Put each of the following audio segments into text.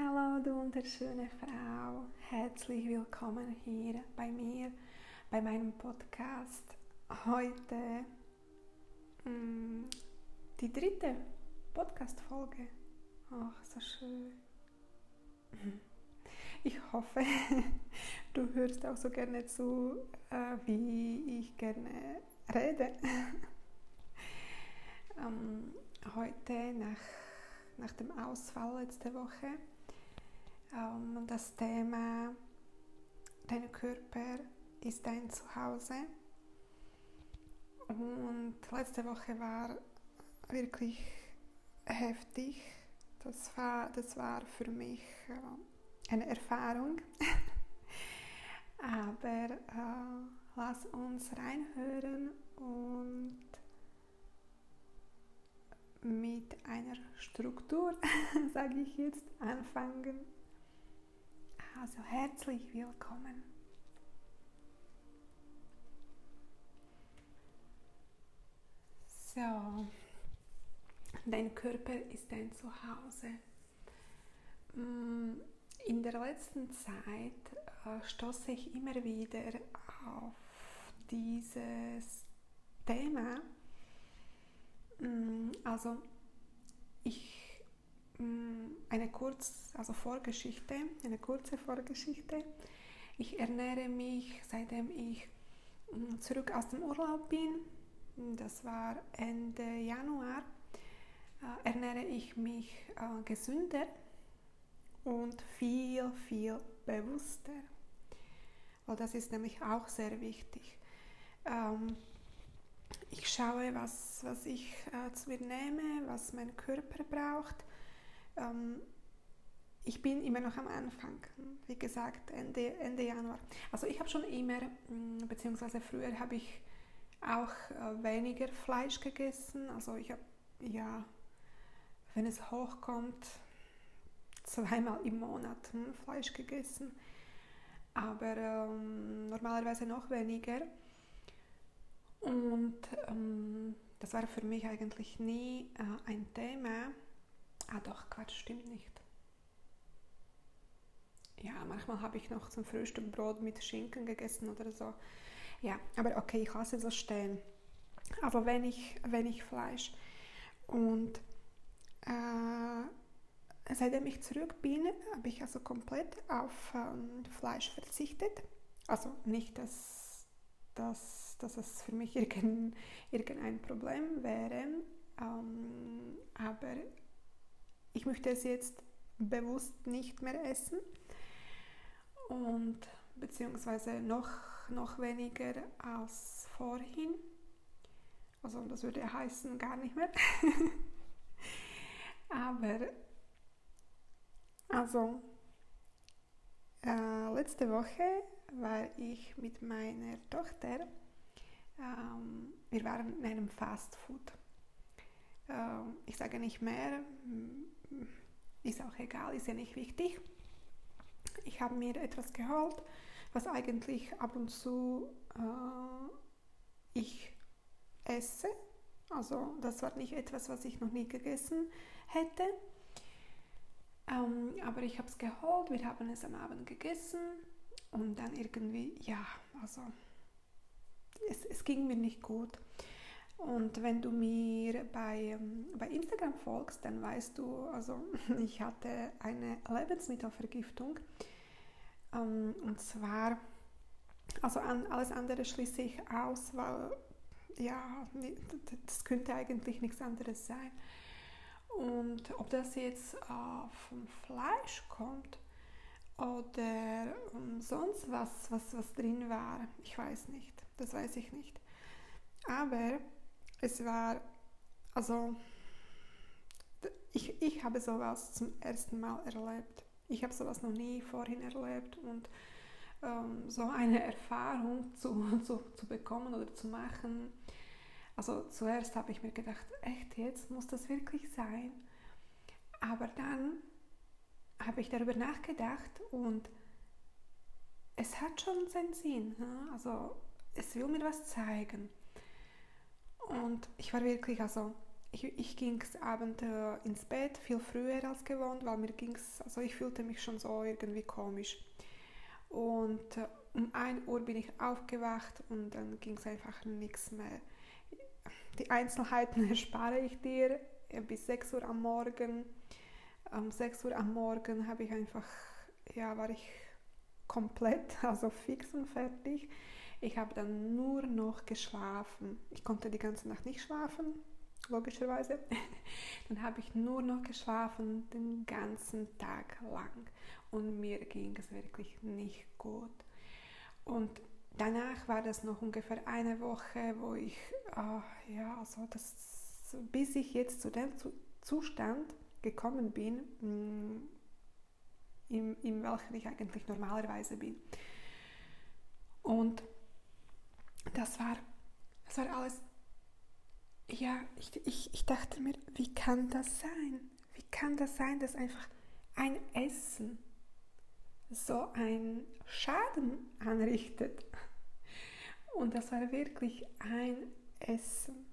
Hallo, du wunderschöne Frau. Herzlich willkommen hier bei mir, bei meinem Podcast. Heute mh, mm, die dritte Podcast-Folge. Ach, so schön. Ich hoffe, du hörst auch so gerne zu, äh, wie ich gerne rede. ähm, heute nach, nach dem Ausfall letzte Woche ähm, das Thema Dein Körper ist dein Zuhause. Und letzte Woche war wirklich heftig. Das war, das war für mich äh, eine Erfahrung. Aber äh, lass uns reinhören und mit einer Struktur, sage ich jetzt, anfangen. Also herzlich willkommen. So, dein Körper ist dein Zuhause. Mm, in der letzten Zeit äh, stoße ich immer wieder auf dieses Thema. Mm, also ich eine kurz, also Vorgeschichte, eine kurze Vorgeschichte. Ich ernähre mich, seitdem ich mm, zurück aus dem Urlaub bin, das war Ende Januar, äh, ernähre ich mich äh, gesünder und viel, viel bewusster. Weil das ist nämlich auch sehr wichtig. Ähm, ich schaue, was, was ich äh, zu mir nehme, was mein Körper braucht ähm, ich bin immer noch am Anfang, wie gesagt, Ende, Ende Januar. Also ich habe schon immer, mm, beziehungsweise früher habe ich auch äh, weniger Fleisch gegessen. Also ich habe, ja, wenn es hochkommt, zweimal im Monat hm, Fleisch gegessen. Aber ähm, normalerweise noch weniger. Und ähm, das war für mich eigentlich nie äh, ein Thema. Ah doch, Quatsch, stimmt nicht. Ja, manchmal habe ich noch zum Frühstück Brot mit Schinken gegessen oder so. Ja, aber okay, ich lasse es stehen. Aber wenn ich, wenn ich Fleisch und äh, seitdem ich zurück bin, habe ich also komplett auf ähm, Fleisch verzichtet. Also nicht, dass, dass, dass es für mich irgendein, irgendein Problem wäre, ähm, aber ich möchte es jetzt bewusst nicht mehr essen und beziehungsweise noch, noch weniger als vorhin. Also das würde heißen gar nicht mehr. Aber also äh, letzte Woche war ich mit meiner Tochter, ähm, wir waren in einem Fast Food. Äh, ich sage nicht mehr, ist auch egal, ist ja nicht wichtig. Ich habe mir etwas geholt, was eigentlich ab und zu äh, ich esse. Also das war nicht etwas, was ich noch nie gegessen hätte. Ähm, aber ich habe es geholt, wir haben es am Abend gegessen und dann irgendwie, ja, also es, es ging mir nicht gut. Und wenn du mir bei, ähm, bei Instagram folgst, dann weißt du, also ich hatte eine Lebensmittelvergiftung. Ähm, und zwar, also alles andere schließe ich aus, weil ja, das könnte eigentlich nichts anderes sein. Und ob das jetzt äh, vom Fleisch kommt oder um, sonst was, was, was drin war, ich weiß nicht. Das weiß ich nicht. Aber es war, also ich, ich habe sowas zum ersten Mal erlebt. Ich habe sowas noch nie vorhin erlebt und ähm, so eine Erfahrung zu, zu, zu bekommen oder zu machen. Also zuerst habe ich mir gedacht, echt jetzt muss das wirklich sein. Aber dann habe ich darüber nachgedacht und es hat schon seinen Sinn. Ne? Also es will mir was zeigen. Und ich war wirklich, also ich, ich ging abends äh, ins Bett viel früher als gewohnt, weil mir ging's, also ich fühlte mich schon so irgendwie komisch. Und äh, um 1 Uhr bin ich aufgewacht und dann ging es einfach nichts mehr. Die Einzelheiten erspare ich dir. Bis 6 Uhr am Morgen. Um 6 Uhr am Morgen habe ich einfach, ja, war ich komplett, also fix und fertig. Ich habe dann nur noch geschlafen. Ich konnte die ganze Nacht nicht schlafen, logischerweise. dann habe ich nur noch geschlafen den ganzen Tag lang und mir ging es wirklich nicht gut. Und danach war das noch ungefähr eine Woche, wo ich, äh, ja, also das, bis ich jetzt zu dem Zustand gekommen bin, mh, mm, in, in welchem ich eigentlich normalerweise bin. Und das war, das war alles, ja, ich, ich, ich dachte mir, wie kann das sein? Wie kann das sein, dass einfach ein Essen so einen Schaden anrichtet? Und das war wirklich ein Essen.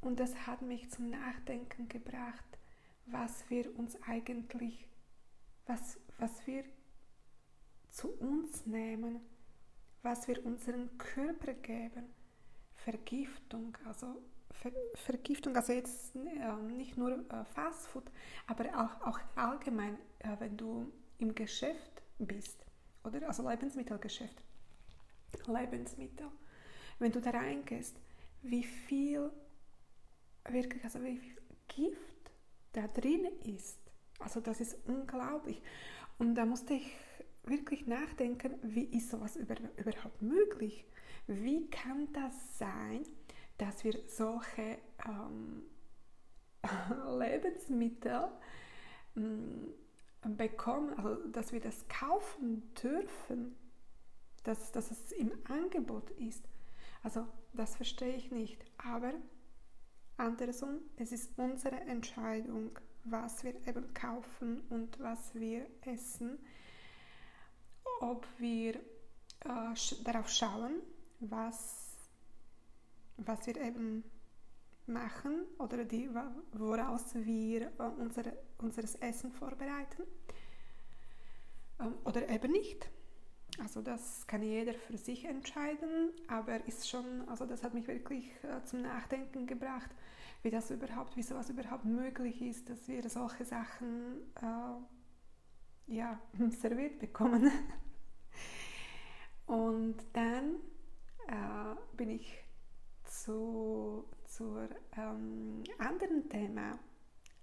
Und das hat mich zum Nachdenken gebracht, was wir uns eigentlich, was, was wir zu uns nehmen was wir unserem Körper geben. Vergiftung, also Ver Vergiftung, also jetzt äh, nicht nur äh, Fastfood, aber auch, auch allgemein, äh, wenn du im Geschäft bist, oder? Also Lebensmittelgeschäft. Lebensmittel. Wenn du da reingehst, wie viel wirklich, also wie viel Gift da drin ist. Also das ist unglaublich. Und da musste ich wirklich nachdenken, wie ist sowas über, überhaupt möglich? Wie kann das sein, dass wir solche ähm, Lebensmittel ähm, bekommen, also dass wir das kaufen dürfen, dass, dass es im Angebot ist? Also das verstehe ich nicht. Aber andersrum, es ist unsere Entscheidung, was wir eben kaufen und was wir essen ob wir äh, darauf schauen, was, was wir eben machen oder die, woraus wir äh, unsere, unseres Essen vorbereiten ähm, oder eben nicht. Also das kann jeder für sich entscheiden, aber ist schon, also das hat mich wirklich äh, zum Nachdenken gebracht, wie das überhaupt, wie sowas überhaupt möglich ist, dass wir solche Sachen äh, ja, serviert bekommen. Und dann äh, bin ich zu zur ähm, anderen Thema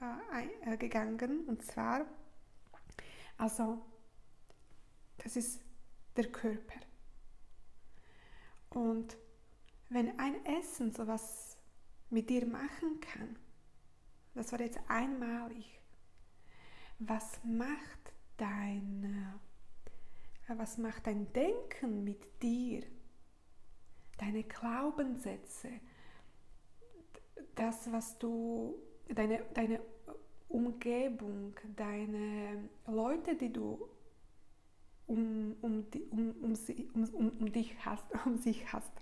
äh, äh, gegangen und zwar also das ist der Körper und wenn ein Essen sowas mit dir machen kann das war jetzt einmalig was macht dein was macht dein Denken mit dir? Deine Glaubenssätze, das, was du, deine, deine Umgebung, deine Leute, die du um, um, um, um, um, um dich hast, um sich hast,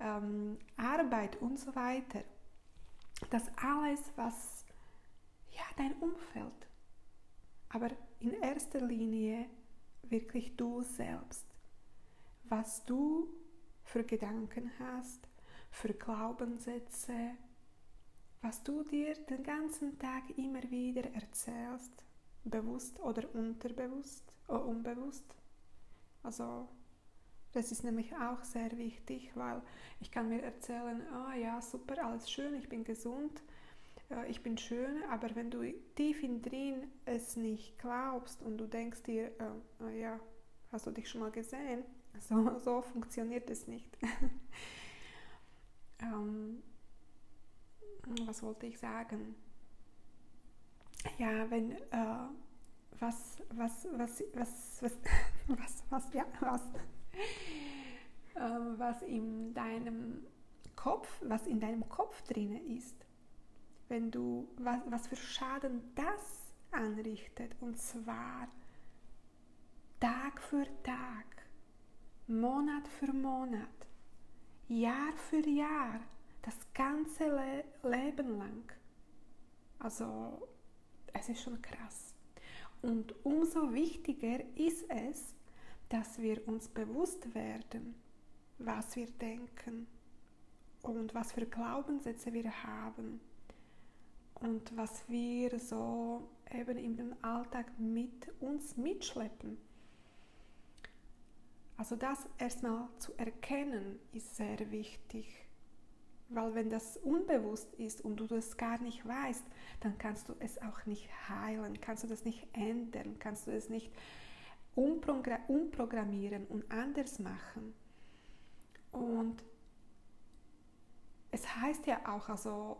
ähm, Arbeit und so weiter. Das alles, was ja dein Umfeld, aber in erster Linie wirklich du selbst, was du für Gedanken hast, für Glaubenssätze, was du dir den ganzen Tag immer wieder erzählst, bewusst oder unterbewusst oder unbewusst. Also das ist nämlich auch sehr wichtig, weil ich kann mir erzählen, oh ja, super, alles schön, ich bin gesund, ich bin schön, aber wenn du tief in drin es nicht glaubst und du denkst dir, äh, ja, hast du dich schon mal gesehen? So, so funktioniert es nicht. ähm, was wollte ich sagen? Ja, wenn äh, was, was, was, was, was, was, was, ja, was, äh, was in deinem Kopf, was in deinem Kopf drin ist, wenn du, was, was für Schaden das anrichtet. Und zwar Tag für Tag, Monat für Monat, Jahr für Jahr. das ganze Le Leben lang. Also es ist schon krass. Und umso wichtiger ist es, dass wir uns bewusst werden, was wir denken und was für Glaubenssätze wir haben und was wir so eben im Alltag mit uns mitschleppen. Also das erstmal zu erkennen ist sehr wichtig, weil wenn das unbewusst ist und du das gar nicht weißt, dann kannst du es auch nicht heilen, kannst du das nicht ändern, kannst du es nicht umprogrammieren und anders machen. Und es heißt ja auch, also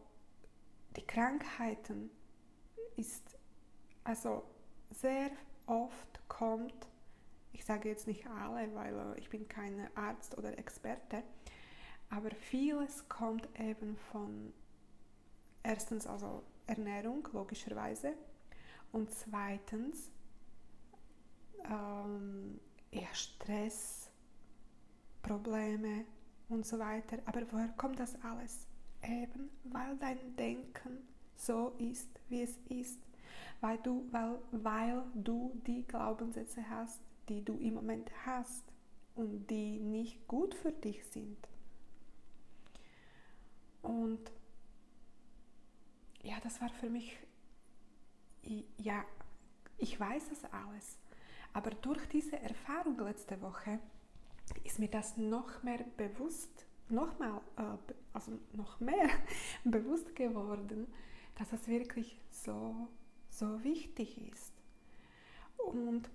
die Krankheiten ist, also sehr oft kommt, ich sage jetzt nicht alle, weil äh, ich bin kein Arzt oder Experte, aber vieles kommt eben von erstens also Ernährung logischerweise und zweitens ähm, ja, Stress, Probleme und so weiter. Aber woher kommt das alles? Eben, weil dein Denken so ist, wie es ist. Weil du, weil, weil du die Glaubenssätze hast, die du im Moment hast und die nicht gut für dich sind. Und ja, das war für mich, ja, ich weiß das alles. Aber durch diese Erfahrung letzte Woche ist mir das noch mehr bewusst, noch mal, äh, also noch mehr bewusst geworden, dass das wirklich so, so wichtig ist. Und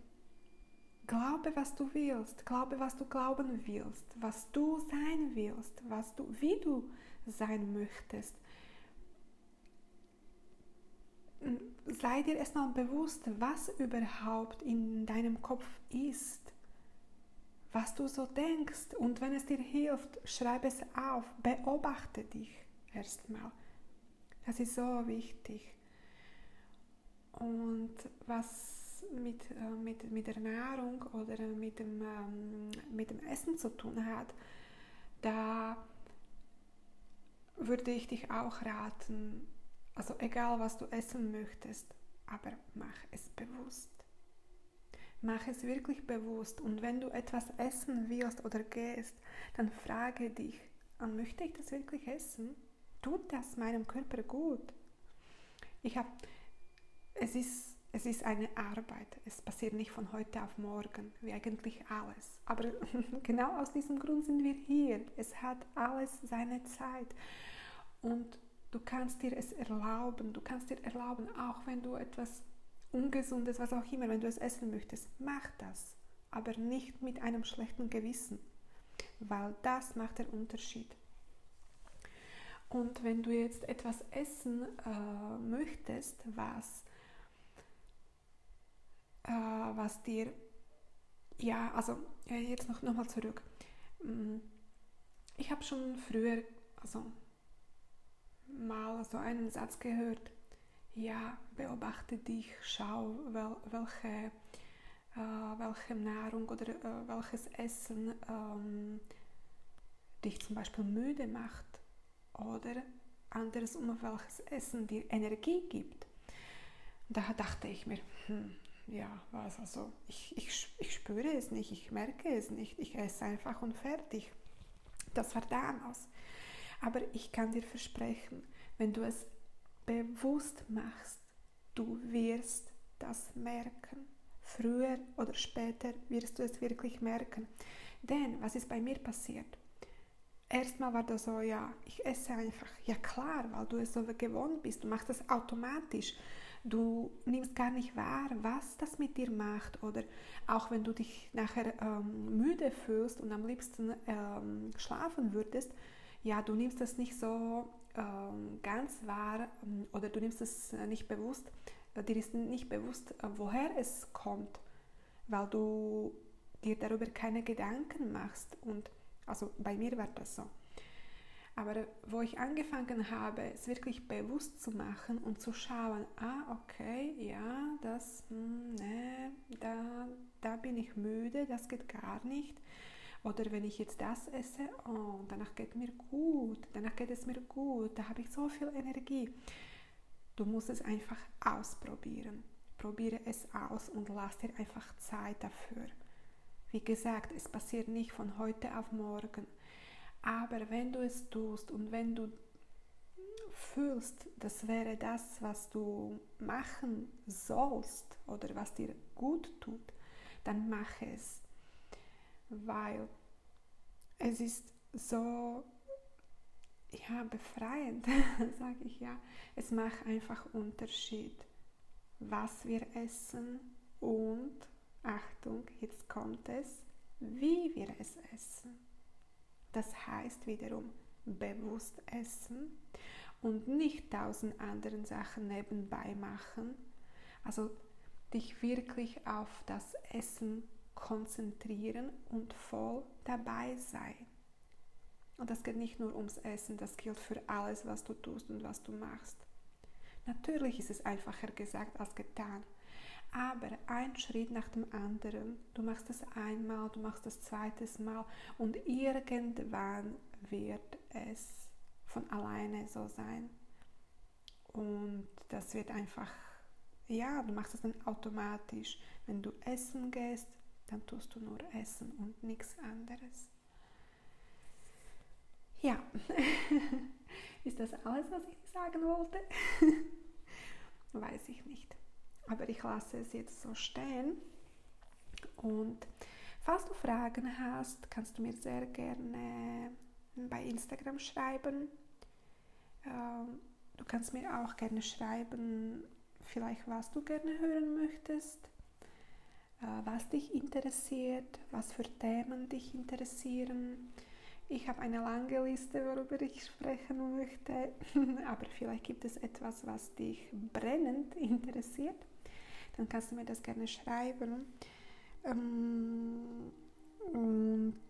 glaube, was du willst, glaube, was du glauben willst, was du sein willst, was du, wie du sein möchtest. sei dir erstmal bewusst, was überhaupt in deinem Kopf ist, was du so denkst. Und wenn es dir hilft, schreib es auf, beobachte dich erstmal. Das ist so wichtig. Und was mit, äh, mit, mit der Nahrung oder mit dem, ähm, mit dem Essen zu tun hat, da würde ich dich auch raten, also egal, was du essen möchtest, aber mach es bewusst. Mach es wirklich bewusst. Und wenn du etwas essen willst oder gehst, dann frage dich, ah, möchte ich das wirklich essen? Tut das meinem Körper gut? Ich habe, es ist, es ist eine Arbeit. Es passiert nicht von heute auf morgen, wie eigentlich alles. Aber genau aus diesem Grund sind wir hier. Es hat alles seine Zeit. Und Du kannst dir es erlauben, du kannst dir erlauben, auch wenn du etwas Ungesundes, was auch immer, wenn du es essen möchtest, mach das, aber nicht mit einem schlechten Gewissen, weil das macht den Unterschied. Und wenn du jetzt etwas essen äh, möchtest, was, äh, was dir, ja, also jetzt noch, noch mal zurück. Mm, ich habe schon früher, also mal so einen Satz gehört, ja, beobachte dich, schau, wel, welche, äh, welche Nahrung oder äh, welches Essen ähm, dich zum Beispiel müde macht oder anderes um welches Essen dir Energie gibt. Da dachte ich mir, hm, ja, was also, ich, ich, ich spüre es nicht, ich merke es nicht, ich esse einfach und fertig. Das war damals. Aber ich kann dir versprechen, wenn du es bewusst machst, du wirst das merken. Früher oder später wirst du es wirklich merken. Denn was ist bei mir passiert? Erstmal war das so, ja, ich esse einfach. Ja klar, weil du es so gewohnt bist. Du machst das automatisch. Du nimmst gar nicht wahr, was das mit dir macht. Oder auch wenn du dich nachher ähm, müde fühlst und am liebsten ähm, schlafen würdest, ja, du nimmst das nicht so ganz wahr ähm, oder du nimmst es äh, nicht bewusst, äh, dir ist nicht bewusst, äh, woher es kommt, weil du dir darüber keine Gedanken machst. Und also bei mir war das so. Aber wo ich angefangen habe, es wirklich bewusst zu machen und zu schauen, ah, okay, ja, das, hm, ne, da, da bin ich müde, das geht gar nicht. Oder wenn ich jetzt das esse, oh, danach geht mir gut, danach geht es mir gut, da habe ich so viel Energie. Du musst es einfach ausprobieren. Probiere es aus und lass dir einfach Zeit dafür. Wie gesagt, es passiert nicht von heute auf morgen. Aber wenn du es tust und wenn du fühlst, das wäre das, was du machen sollst oder was dir gut tut, dann mach es. Weil es ist so ja, befreiend, sage ich ja. Es macht einfach Unterschied, was wir essen und, Achtung, jetzt kommt es, wie wir es essen. Das heißt wiederum bewusst essen und nicht tausend anderen Sachen nebenbei machen. Also dich wirklich auf das Essen konzentrieren und voll dabei sein. Und das geht nicht nur ums Essen, das gilt für alles, was du tust und was du machst. Natürlich ist es einfacher gesagt als getan, aber ein Schritt nach dem anderen. Du machst es einmal, du machst es zweites Mal und irgendwann wird es von alleine so sein. Und das wird einfach, ja, du machst es dann automatisch. Wenn du essen gehst, dann tust du nur essen und nichts anderes. Ja, ist das alles, was ich sagen wollte? Weiß ich nicht. Aber ich lasse es jetzt so stehen. Und falls du Fragen hast, kannst du mir sehr gerne bei Instagram schreiben. Ähm, du kannst mir auch gerne schreiben, vielleicht was du gerne hören möchtest, was dich interessiert, was für Themen dich interessieren. Ich habe eine lange Liste, worüber ich sprechen möchte, aber vielleicht gibt es etwas, was dich brennend interessiert. Dann kannst du mir das gerne schreiben. Ähm, und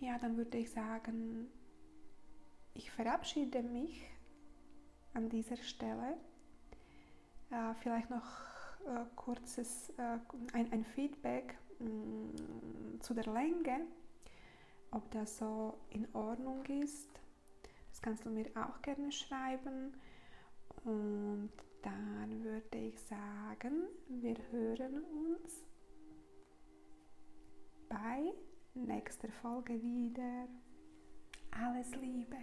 ja, dann würde ich sagen, ich verabschiede mich an dieser Stelle. Äh, vielleicht noch äh, kurzes äh, ein, ein, Feedback mh, mm, zu der Länge, ob das so in Ordnung ist. Das kannst du mir auch gerne schreiben. Und dann würde ich sagen, wir hören uns bei nächster Folge wieder. Alles Liebe.